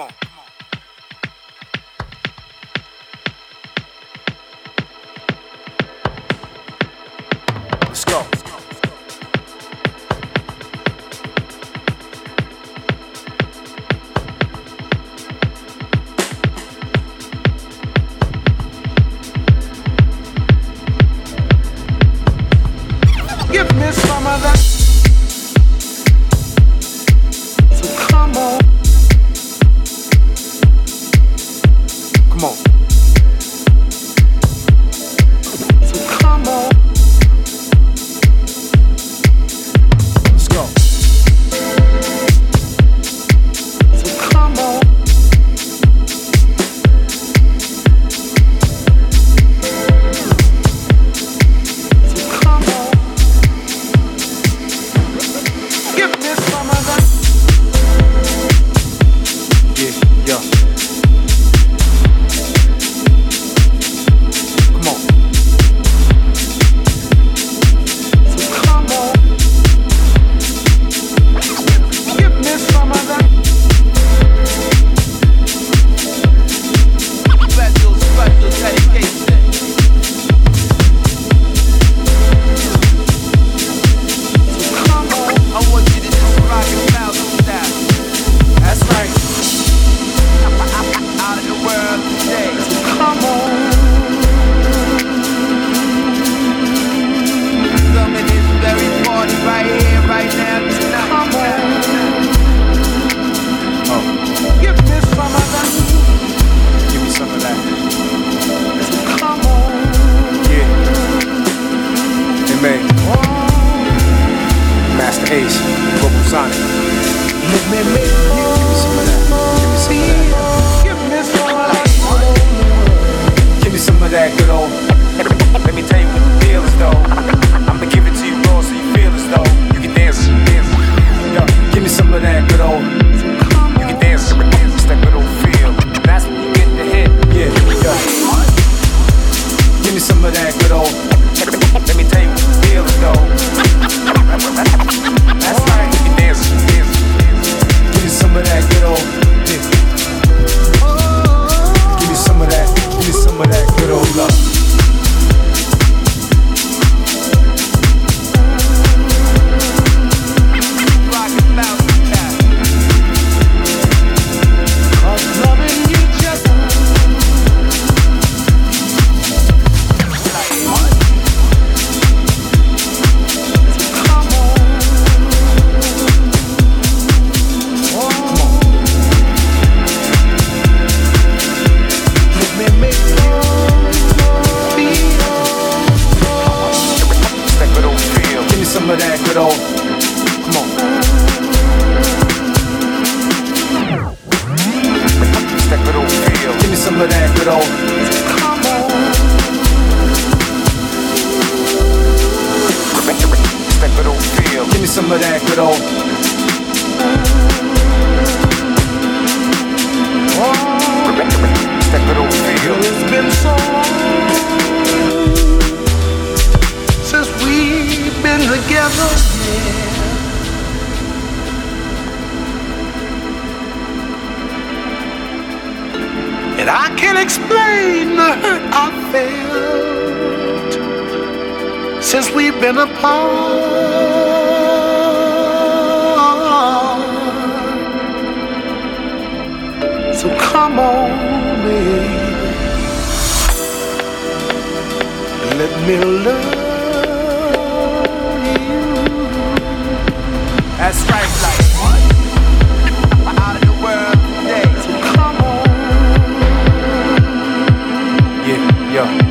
Come on. Ace, Vocal Sonic. Give me some of that. Some of that. Give me some of that. Give me some of that good old. Let me tell you what the deal is though. I'ma give it to you raw so you feel as though you can dance, dance. Yo, give me some of that good old. You can dance, it's that good old feel. That's when you get the hit. Yeah, yo. Give me some of that good old. Let me tell you what the deal is though. Give me some of that good old. Give me some of that. Give me some of that good old love. Felt since we've been apart. So come on, baby. Let me love you. That's right, like. Yeah,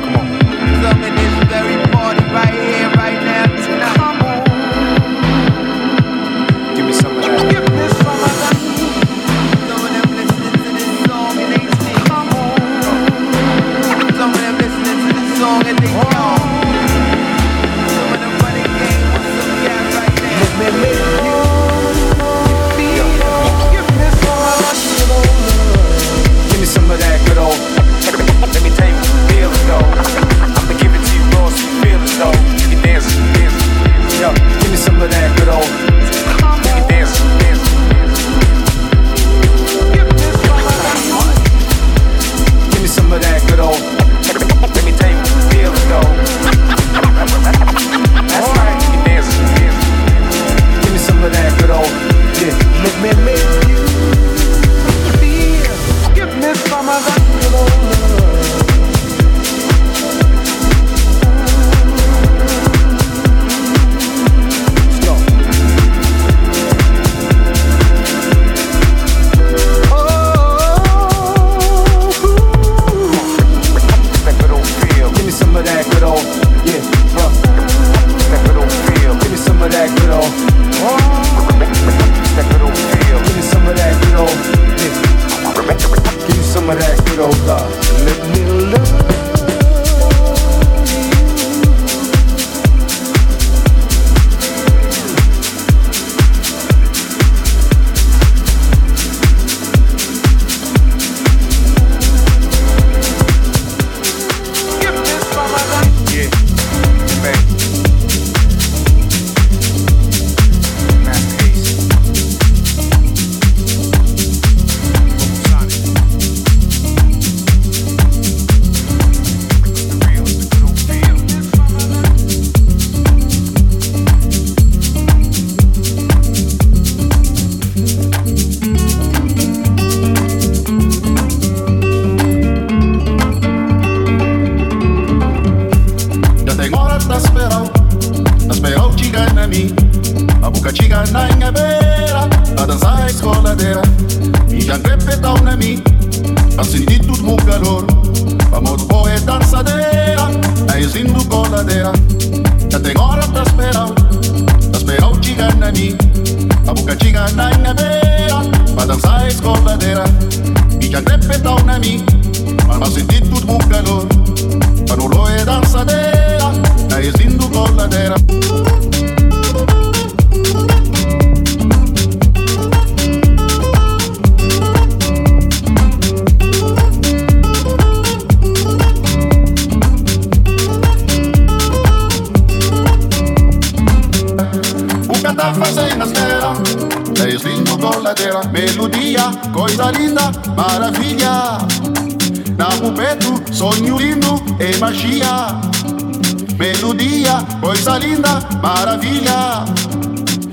coisa linda, maravilha.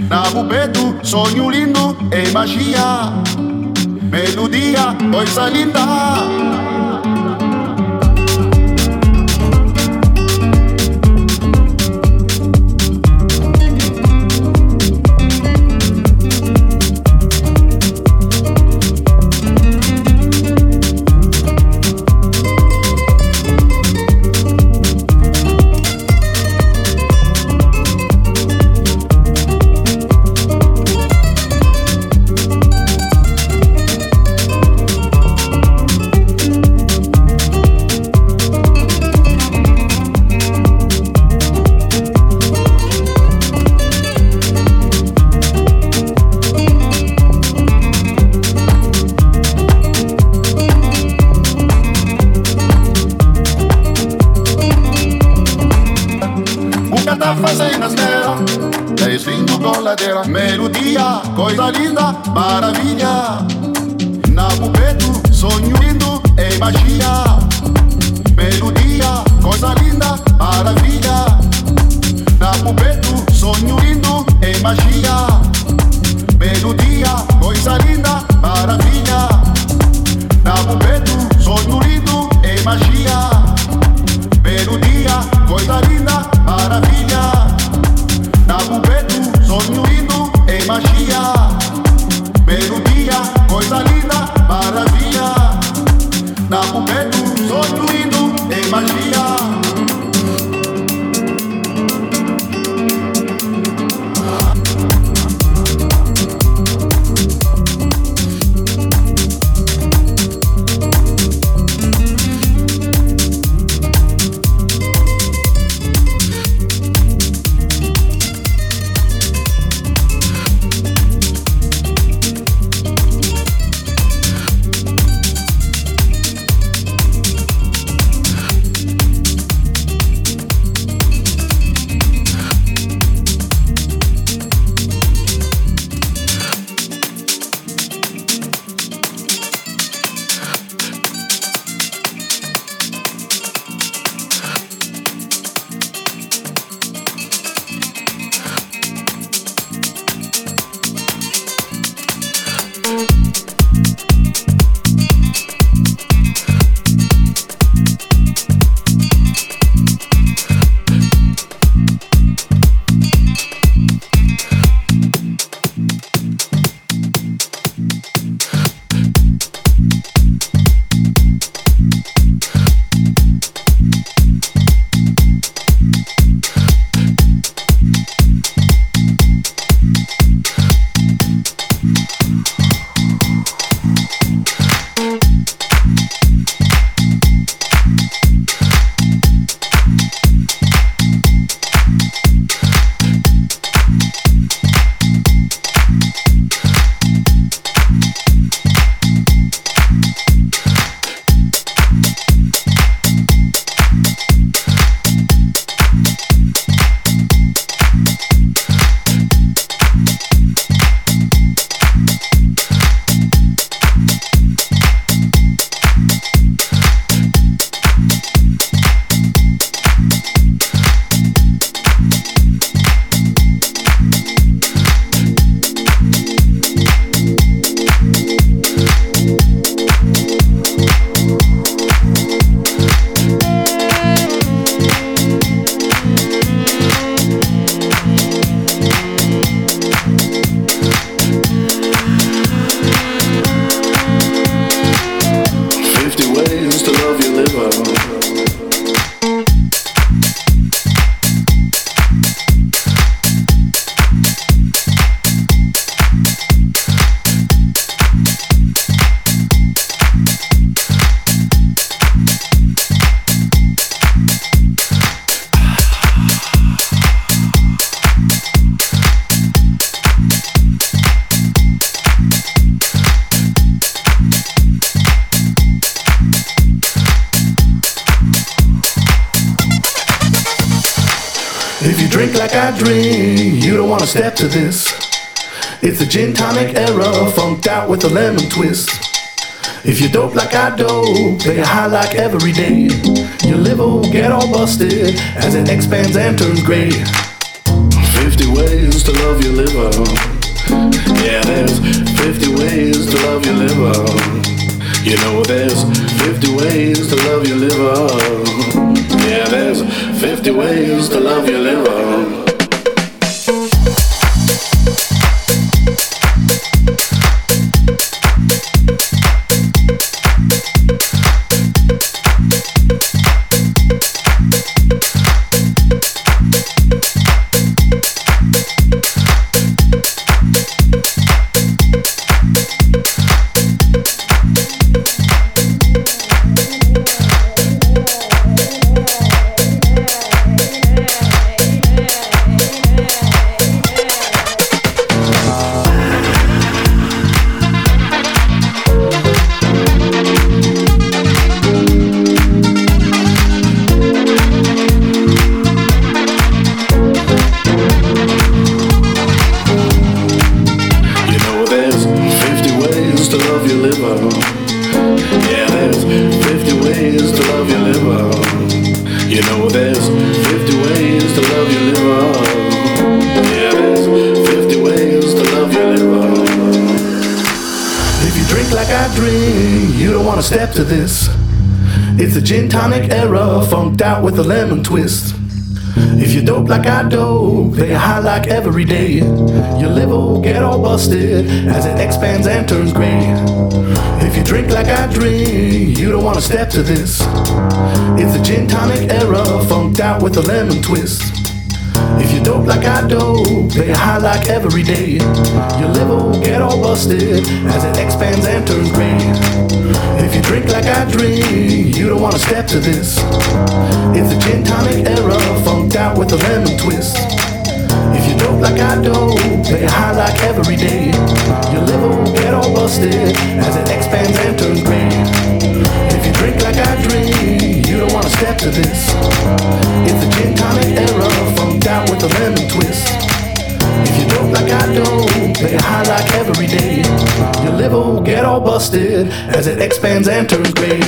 Na Beto, sonho lindo, é magia. Melodia, coisa linda. Step to this. It's a gin tonic era, funked out with a lemon twist. If you dope like I dope, they high like every day. Your liver will get all busted as it expands and turns gray. 50 ways to love your liver. Yeah, there's 50 ways to love your liver. You know there's 50 ways to love your liver. Yeah, there's 50 ways to love your liver. With a lemon twist. If you dope like I dope, they high like every day. Your liver get all busted as it expands and turns gray. If you drink like I drink, you don't wanna step to this. It's a gin tonic era, funked out with a lemon twist. If you dope like I do, they high like every day. Your liver will get all busted as it expands and turns gray. If you drink like I drink, you don't wanna step to this. It's a gin tonic era, funked out with a lemon twist. Dope like I dope, they high like every day. Your liver will get all busted as it expands and turns gray. If you drink like I drink, you don't wanna step to this. It's a gin tonic era, funked out with a lemon twist. If you dope like I dope, they high like every day. Your liver will get all busted as it expands and turns gray.